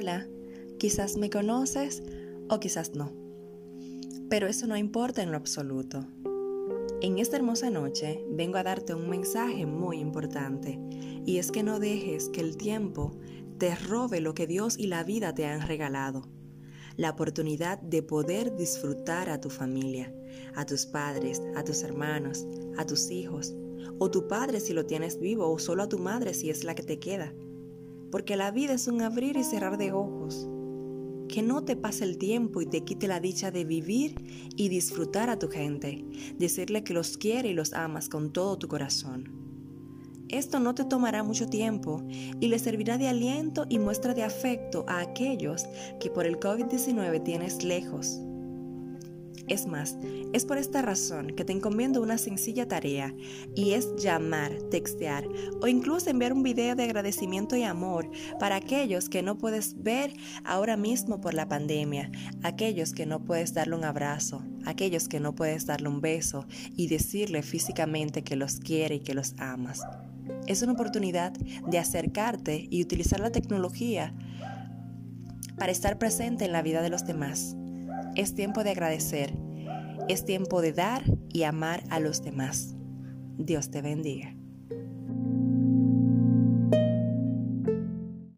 Hola, quizás me conoces o quizás no, pero eso no importa en lo absoluto. En esta hermosa noche vengo a darte un mensaje muy importante y es que no dejes que el tiempo te robe lo que Dios y la vida te han regalado. La oportunidad de poder disfrutar a tu familia, a tus padres, a tus hermanos, a tus hijos, o tu padre si lo tienes vivo, o solo a tu madre si es la que te queda porque la vida es un abrir y cerrar de ojos. Que no te pase el tiempo y te quite la dicha de vivir y disfrutar a tu gente, decirle que los quiere y los amas con todo tu corazón. Esto no te tomará mucho tiempo y le servirá de aliento y muestra de afecto a aquellos que por el COVID-19 tienes lejos es más, es por esta razón que te encomiendo una sencilla tarea y es llamar, textear o incluso enviar un video de agradecimiento y amor para aquellos que no puedes ver ahora mismo por la pandemia, aquellos que no puedes darle un abrazo, aquellos que no puedes darle un beso y decirle físicamente que los quiere y que los amas. Es una oportunidad de acercarte y utilizar la tecnología para estar presente en la vida de los demás. Es tiempo de agradecer. Es tiempo de dar y amar a los demás. Dios te bendiga.